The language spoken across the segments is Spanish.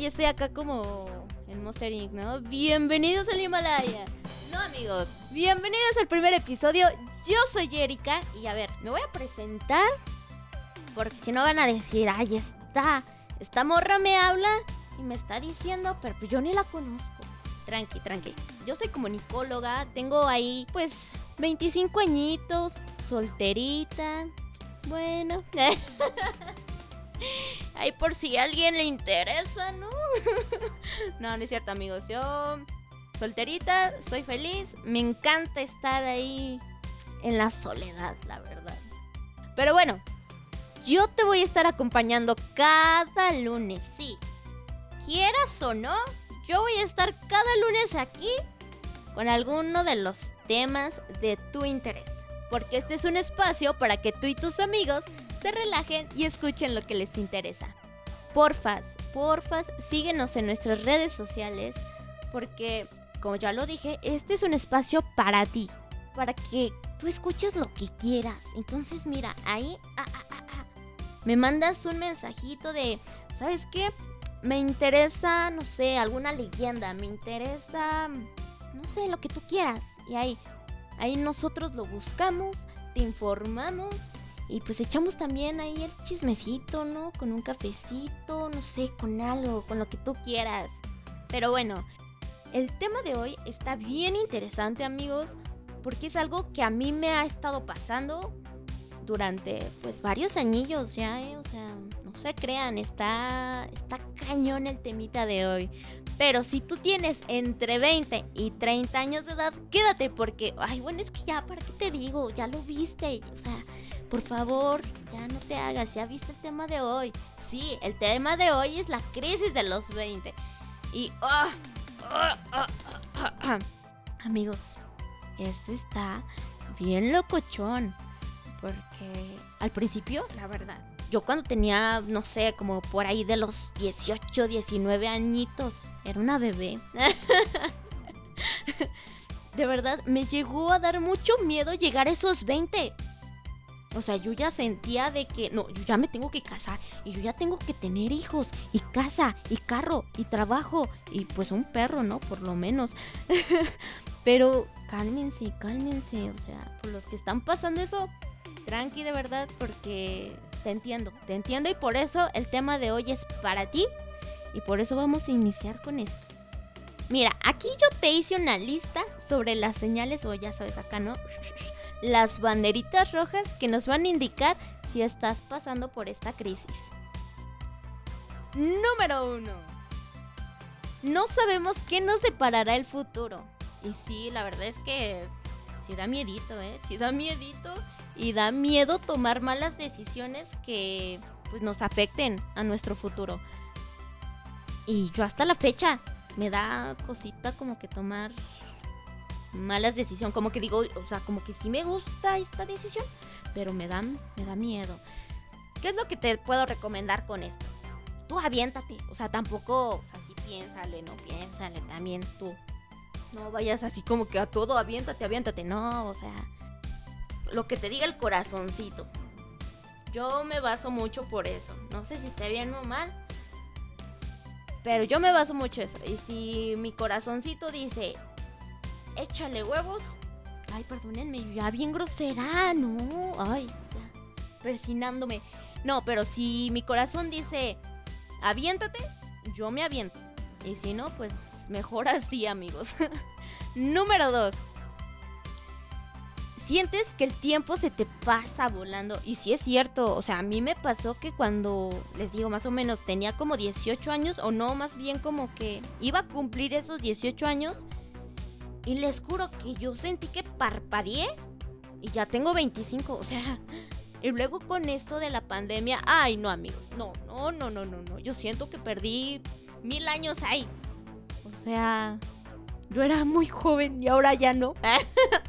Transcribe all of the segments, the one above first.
Ya estoy acá como en Monster Inc., ¿no? Bienvenidos al Himalaya. No, amigos, bienvenidos al primer episodio. Yo soy Erika y a ver, me voy a presentar porque si no van a decir, ay, está, esta morra me habla y me está diciendo, pero pues yo ni la conozco. Tranqui, tranqui. Yo soy comunicóloga, tengo ahí pues 25 añitos, solterita. Bueno. Ahí por si a alguien le interesa, ¿no? no, no es cierto, amigos. Yo solterita, soy feliz, me encanta estar ahí en la soledad, la verdad. Pero bueno, yo te voy a estar acompañando cada lunes, sí. Quieras o no, yo voy a estar cada lunes aquí con alguno de los temas de tu interés. Porque este es un espacio para que tú y tus amigos se relajen y escuchen lo que les interesa. Porfas, porfas, síguenos en nuestras redes sociales porque, como ya lo dije, este es un espacio para ti, para que tú escuches lo que quieras. Entonces, mira, ahí ah, ah, ah, me mandas un mensajito de, ¿sabes qué? Me interesa, no sé, alguna leyenda, me interesa, no sé, lo que tú quieras. Y ahí, ahí nosotros lo buscamos, te informamos y pues echamos también ahí el chismecito, ¿no? Con un cafecito, no sé, con algo, con lo que tú quieras. Pero bueno, el tema de hoy está bien interesante amigos, porque es algo que a mí me ha estado pasando durante pues varios añillos ya, ¿eh? O sea, no se crean, está, está cañón el temita de hoy. Pero si tú tienes entre 20 y 30 años de edad, quédate porque, ay, bueno, es que ya, ¿para qué te digo? Ya lo viste, o sea, por favor, ya no te hagas, ya viste el tema de hoy. Sí, el tema de hoy es la crisis de los 20. Y, ah, ah, ah, amigos, esto está bien locochón. Porque al principio, la verdad, yo cuando tenía, no sé, como por ahí de los 18, 19 añitos, era una bebé. de verdad, me llegó a dar mucho miedo llegar a esos 20. O sea, yo ya sentía de que, no, yo ya me tengo que casar y yo ya tengo que tener hijos y casa y carro y trabajo y pues un perro, ¿no? Por lo menos. Pero cálmense, cálmense. O sea, por los que están pasando eso, tranqui de verdad porque te entiendo, te entiendo y por eso el tema de hoy es para ti y por eso vamos a iniciar con esto. Mira, aquí yo te hice una lista sobre las señales, o ya sabes acá, ¿no? Las banderitas rojas que nos van a indicar si estás pasando por esta crisis. Número uno. No sabemos qué nos deparará el futuro. Y sí, la verdad es que sí da miedito, ¿eh? Sí da miedito y da miedo tomar malas decisiones que pues, nos afecten a nuestro futuro. Y yo hasta la fecha me da cosita como que tomar malas decisiones, como que digo, o sea, como que sí me gusta esta decisión, pero me da, me da miedo. ¿Qué es lo que te puedo recomendar con esto? Tú aviéntate, o sea, tampoco, o sea, sí piénsale, no piénsale, también tú. No vayas así como que a todo, aviéntate, aviéntate, no, o sea, lo que te diga el corazoncito. Yo me baso mucho por eso. No sé si esté bien o mal. Pero yo me baso mucho eso. Y si mi corazoncito dice, échale huevos. Ay, perdónenme, ya bien grosera, no. Ay, ya. Persinándome. No, pero si mi corazón dice, aviéntate, yo me aviento. Y si no, pues mejor así, amigos. Número 2 sientes que el tiempo se te pasa volando. Y sí es cierto, o sea, a mí me pasó que cuando, les digo, más o menos tenía como 18 años, o no, más bien como que iba a cumplir esos 18 años. Y les juro que yo sentí que parpadeé y ya tengo 25, o sea... Y luego con esto de la pandemia, ay no amigos, no, no, no, no, no, no, yo siento que perdí mil años ahí. O sea, yo era muy joven y ahora ya no.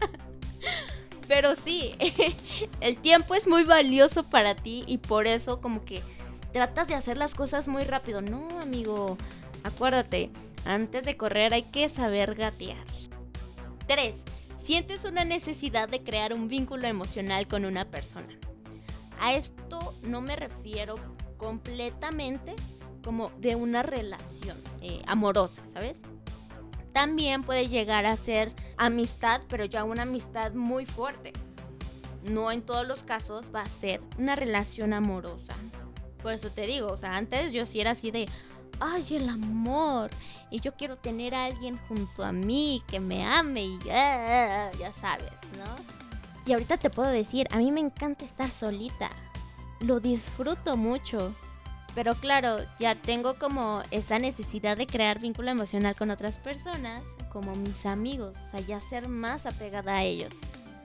Pero sí, el tiempo es muy valioso para ti y por eso como que tratas de hacer las cosas muy rápido. No, amigo, acuérdate, antes de correr hay que saber gatear. 3. Sientes una necesidad de crear un vínculo emocional con una persona. A esto no me refiero completamente como de una relación eh, amorosa, ¿sabes? También puede llegar a ser amistad, pero ya una amistad muy fuerte. No en todos los casos va a ser una relación amorosa. Por eso te digo, o sea, antes yo sí era así de, ay, el amor. Y yo quiero tener a alguien junto a mí que me ame y ya sabes, ¿no? Y ahorita te puedo decir, a mí me encanta estar solita. Lo disfruto mucho. Pero claro, ya tengo como esa necesidad de crear vínculo emocional con otras personas, como mis amigos, o sea, ya ser más apegada a ellos.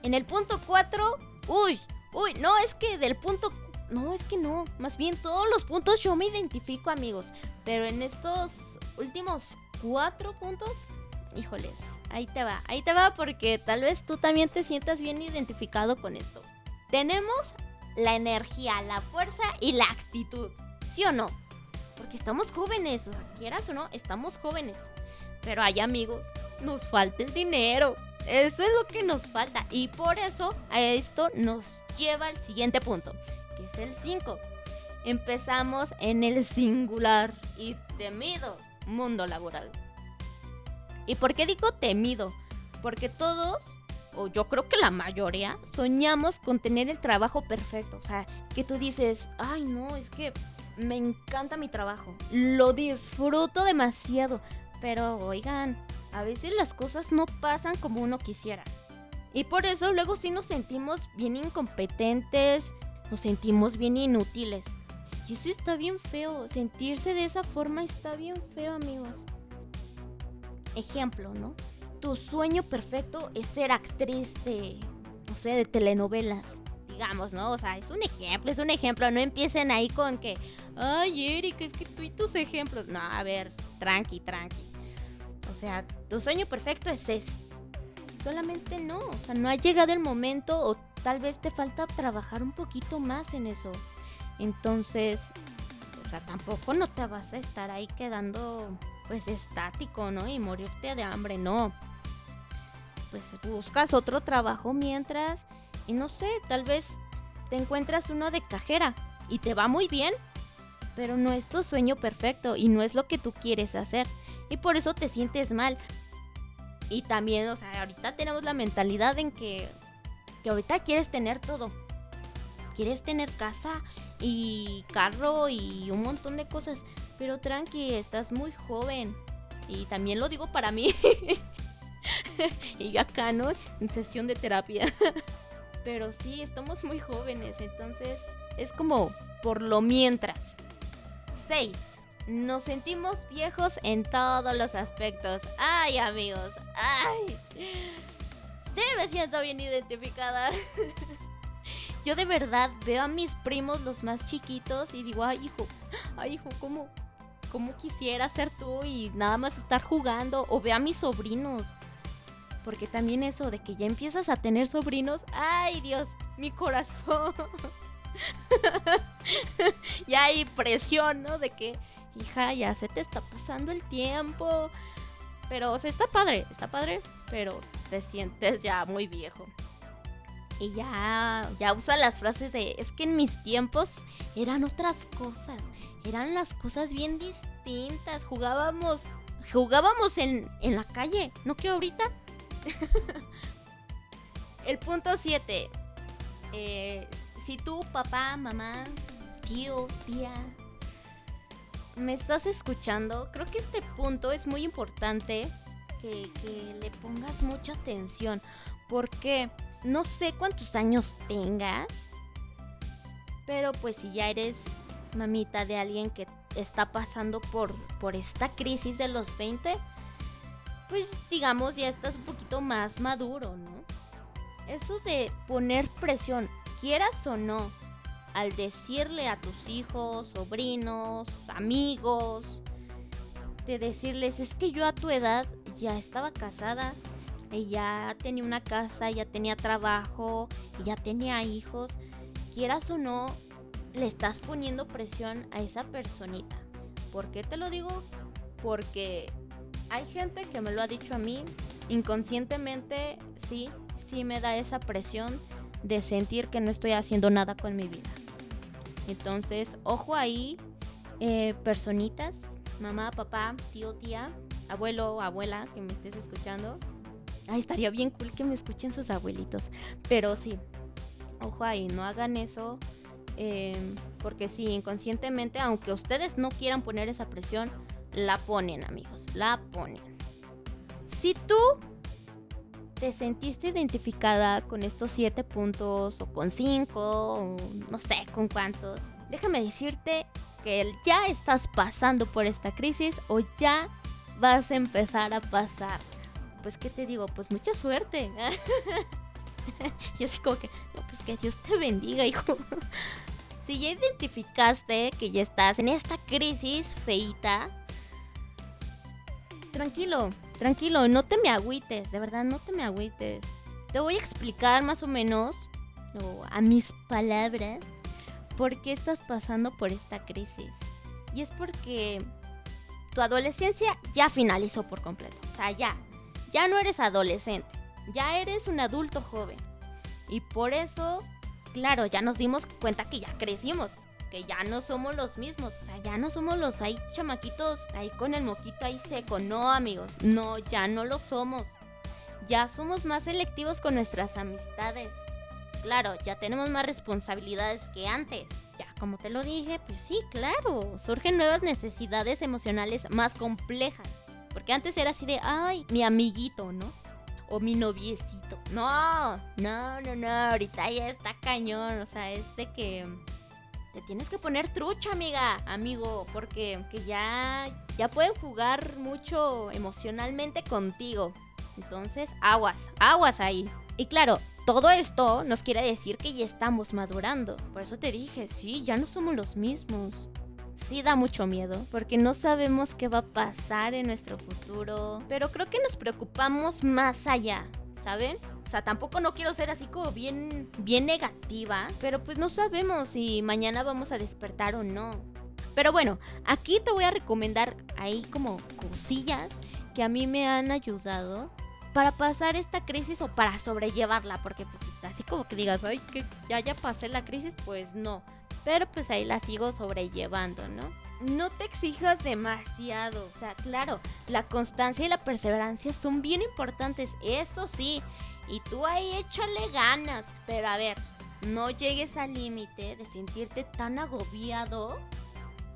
En el punto 4, uy, uy, no, es que del punto no, es que no. Más bien, todos los puntos yo me identifico, amigos. Pero en estos últimos cuatro puntos, híjoles, ahí te va. Ahí te va porque tal vez tú también te sientas bien identificado con esto. Tenemos la energía, la fuerza y la actitud. ¿Sí o no? Porque estamos jóvenes, o sea, quieras o no, estamos jóvenes. Pero hay amigos, nos falta el dinero. Eso es lo que nos falta. Y por eso a esto nos lleva al siguiente punto que es el 5. Empezamos en el singular y temido mundo laboral. ¿Y por qué digo temido? Porque todos, o yo creo que la mayoría, soñamos con tener el trabajo perfecto. O sea, que tú dices, ay no, es que me encanta mi trabajo. Lo disfruto demasiado. Pero oigan, a veces las cosas no pasan como uno quisiera. Y por eso luego sí nos sentimos bien incompetentes, nos sentimos bien inútiles. Y eso está bien feo. Sentirse de esa forma está bien feo, amigos. Ejemplo, ¿no? Tu sueño perfecto es ser actriz de, no sé, de telenovelas. Digamos, ¿no? O sea, es un ejemplo, es un ejemplo. No empiecen ahí con que, ay, Erika, es que tú y tus ejemplos. No, a ver, tranqui, tranqui. O sea, tu sueño perfecto es ese. Solamente no. O sea, no ha llegado el momento o tal vez te falta trabajar un poquito más en eso. Entonces, o sea, tampoco no te vas a estar ahí quedando pues estático, ¿no? Y morirte de hambre, no. Pues buscas otro trabajo mientras y no sé, tal vez te encuentras uno de cajera y te va muy bien, pero no es tu sueño perfecto y no es lo que tú quieres hacer. Y por eso te sientes mal. Y también, o sea, ahorita tenemos la mentalidad en que que ahorita quieres tener todo. Quieres tener casa y carro y un montón de cosas. Pero tranqui, estás muy joven. Y también lo digo para mí. y yo acá, ¿no? En sesión de terapia. pero sí, estamos muy jóvenes. Entonces es como por lo mientras. 6. Nos sentimos viejos en todos los aspectos. Ay, amigos. Ay sí me siento bien identificada. Yo de verdad veo a mis primos, los más chiquitos, y digo, ay, hijo, ay, hijo, ¿cómo, cómo quisiera ser tú y nada más estar jugando? O veo a mis sobrinos. Porque también eso de que ya empiezas a tener sobrinos, ay, Dios, mi corazón. ya hay presión, ¿no? De que, hija, ya se te está pasando el tiempo. Pero, o sea, está padre, está padre, pero te sientes ya muy viejo. Y ya, ya usa las frases de, es que en mis tiempos eran otras cosas, eran las cosas bien distintas, jugábamos, jugábamos en, en la calle, no que ahorita. El punto 7. Eh, si tú, papá, mamá, tío, tía, me estás escuchando, creo que este punto es muy importante que, le pongas mucha atención. Porque no sé cuántos años tengas, pero pues si ya eres mamita de alguien que está pasando por, por esta crisis de los 20, pues digamos ya estás un poquito más maduro, ¿no? Eso de poner presión, quieras o no, al decirle a tus hijos, sobrinos, amigos, de decirles, es que yo a tu edad ya estaba casada, y ya tenía una casa, ya tenía trabajo, y ya tenía hijos, quieras o no, le estás poniendo presión a esa personita. ¿Por qué te lo digo? Porque hay gente que me lo ha dicho a mí, inconscientemente, sí, sí me da esa presión de sentir que no estoy haciendo nada con mi vida. Entonces, ojo ahí eh, personitas, mamá, papá, tío, tía, abuelo, abuela, que me estés escuchando. Ay, estaría bien cool que me escuchen sus abuelitos. Pero sí, ojo ahí, no hagan eso. eh, porque sí, inconscientemente, aunque ustedes no quieran poner esa presión, la ponen, amigos, la ponen. Si tú te sentiste identificada con estos siete puntos o con cinco, o no sé con cuántos, déjame decirte que ya estás pasando por esta crisis o ya vas a empezar a pasar. Pues, ¿qué te digo? Pues mucha suerte. y así como que, no, pues que Dios te bendiga, hijo. si ya identificaste que ya estás en esta crisis feita, tranquilo, tranquilo, no te me agüites, de verdad, no te me agüites. Te voy a explicar más o menos, o a mis palabras, por qué estás pasando por esta crisis. Y es porque tu adolescencia ya finalizó por completo. O sea, ya, ya no eres adolescente, ya eres un adulto joven. Y por eso, claro, ya nos dimos cuenta que ya crecimos, que ya no somos los mismos, o sea, ya no somos los ahí chamaquitos ahí con el moquito ahí seco. No, amigos, no, ya no lo somos. Ya somos más selectivos con nuestras amistades. Claro, ya tenemos más responsabilidades que antes. Ya, como te lo dije, pues sí, claro, surgen nuevas necesidades emocionales más complejas. Porque antes era así de, ay, mi amiguito, ¿no? O mi noviecito. No, no, no, no, ahorita ya está cañón. O sea, es de que te tienes que poner trucha, amiga, amigo, porque que ya, ya pueden jugar mucho emocionalmente contigo. Entonces, aguas, aguas ahí. Y claro, todo esto nos quiere decir que ya estamos madurando. Por eso te dije, sí, ya no somos los mismos. Sí da mucho miedo, porque no sabemos qué va a pasar en nuestro futuro. Pero creo que nos preocupamos más allá, ¿saben? O sea, tampoco no quiero ser así como bien, bien negativa, pero pues no sabemos si mañana vamos a despertar o no. Pero bueno, aquí te voy a recomendar ahí como cosillas que a mí me han ayudado para pasar esta crisis o para sobrellevarla, porque pues así como que digas, ay, que ya ya pasé la crisis, pues no. Pero pues ahí la sigo sobrellevando, ¿no? No te exijas demasiado, o sea, claro, la constancia y la perseverancia son bien importantes, eso sí. Y tú ahí échale ganas, pero a ver, no llegues al límite de sentirte tan agobiado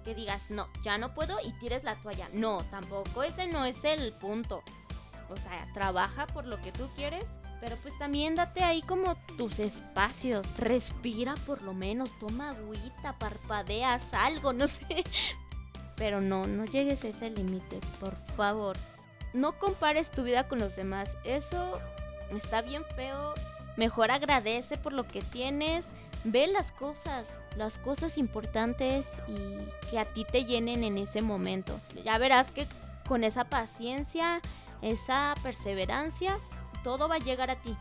que digas, no, ya no puedo y tires la toalla. No, tampoco, ese no es el punto. O sea, trabaja por lo que tú quieres, pero pues también date ahí como tus espacios. Respira por lo menos, toma agüita, parpadeas algo, no sé. Pero no, no llegues a ese límite, por favor. No compares tu vida con los demás. Eso está bien feo. Mejor agradece por lo que tienes. Ve las cosas, las cosas importantes y que a ti te llenen en ese momento. Ya verás que con esa paciencia esa perseverancia, todo va a llegar a ti.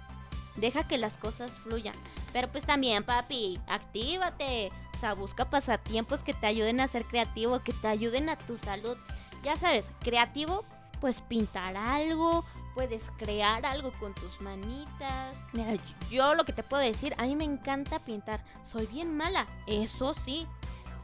Deja que las cosas fluyan. Pero pues también, papi, actívate. O sea, busca pasatiempos que te ayuden a ser creativo, que te ayuden a tu salud. Ya sabes, creativo, pues pintar algo, puedes crear algo con tus manitas. Mira, yo lo que te puedo decir, a mí me encanta pintar. Soy bien mala, eso sí.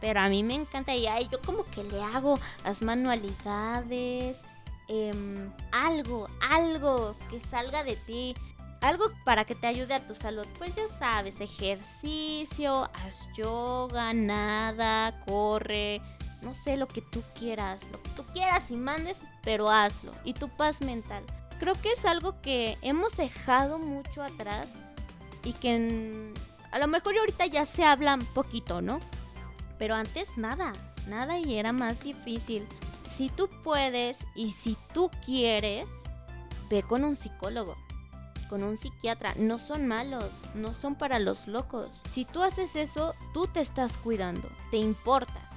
Pero a mí me encanta y ay, yo como que le hago las manualidades, eh, algo, algo que salga de ti, algo para que te ayude a tu salud. Pues ya sabes, ejercicio, haz yoga, nada, corre, no sé lo que tú quieras, lo que tú quieras y mandes, pero hazlo. Y tu paz mental. Creo que es algo que hemos dejado mucho atrás y que a lo mejor ahorita ya se habla un poquito, ¿no? Pero antes nada, nada y era más difícil si tú puedes y si tú quieres, ve con un psicólogo, con un psiquiatra. No son malos, no son para los locos. Si tú haces eso, tú te estás cuidando, te importas.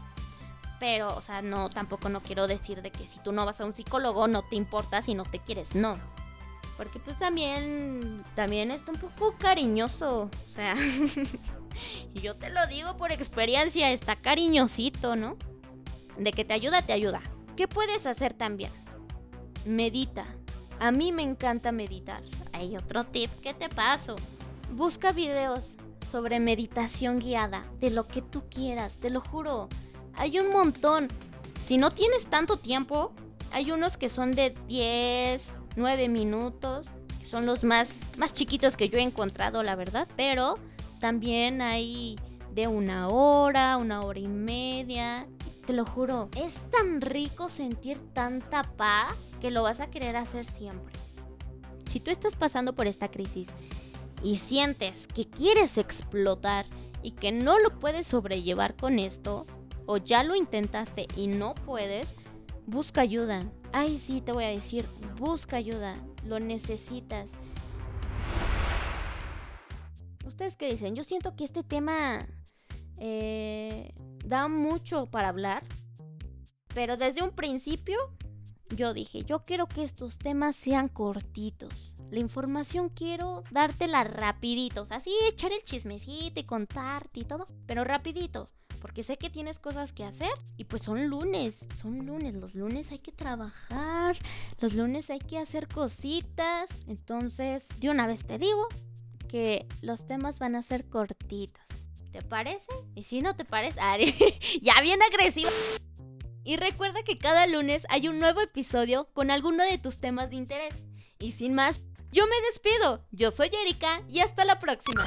Pero, o sea, no, tampoco no quiero decir de que si tú no vas a un psicólogo no te importas y no te quieres, no. Porque pues también, también está un poco cariñoso, o sea, y yo te lo digo por experiencia, está cariñosito, ¿no? De que te ayuda, te ayuda. ¿Qué puedes hacer también? Medita. A mí me encanta meditar. Hay otro tip que te paso. Busca videos sobre meditación guiada, de lo que tú quieras, te lo juro. Hay un montón. Si no tienes tanto tiempo, hay unos que son de 10, 9 minutos, que son los más, más chiquitos que yo he encontrado, la verdad. Pero también hay de una hora, una hora y media. Te lo juro, es tan rico sentir tanta paz que lo vas a querer hacer siempre. Si tú estás pasando por esta crisis y sientes que quieres explotar y que no lo puedes sobrellevar con esto, o ya lo intentaste y no puedes, busca ayuda. Ay, sí, te voy a decir, busca ayuda, lo necesitas. ¿Ustedes qué dicen? Yo siento que este tema eh, da mucho para hablar, pero desde un principio yo dije, yo quiero que estos temas sean cortitos. La información quiero dártela rapidito, o sea, sí, echar el chismecito y contarte y todo, pero rapidito porque sé que tienes cosas que hacer y pues son lunes, son lunes, los lunes hay que trabajar, los lunes hay que hacer cositas, entonces de una vez te digo que los temas van a ser cortitos. ¿Te parece? Y si no te parece, ya bien agresivo. Y recuerda que cada lunes hay un nuevo episodio con alguno de tus temas de interés. Y sin más, yo me despido. Yo soy Erika y hasta la próxima.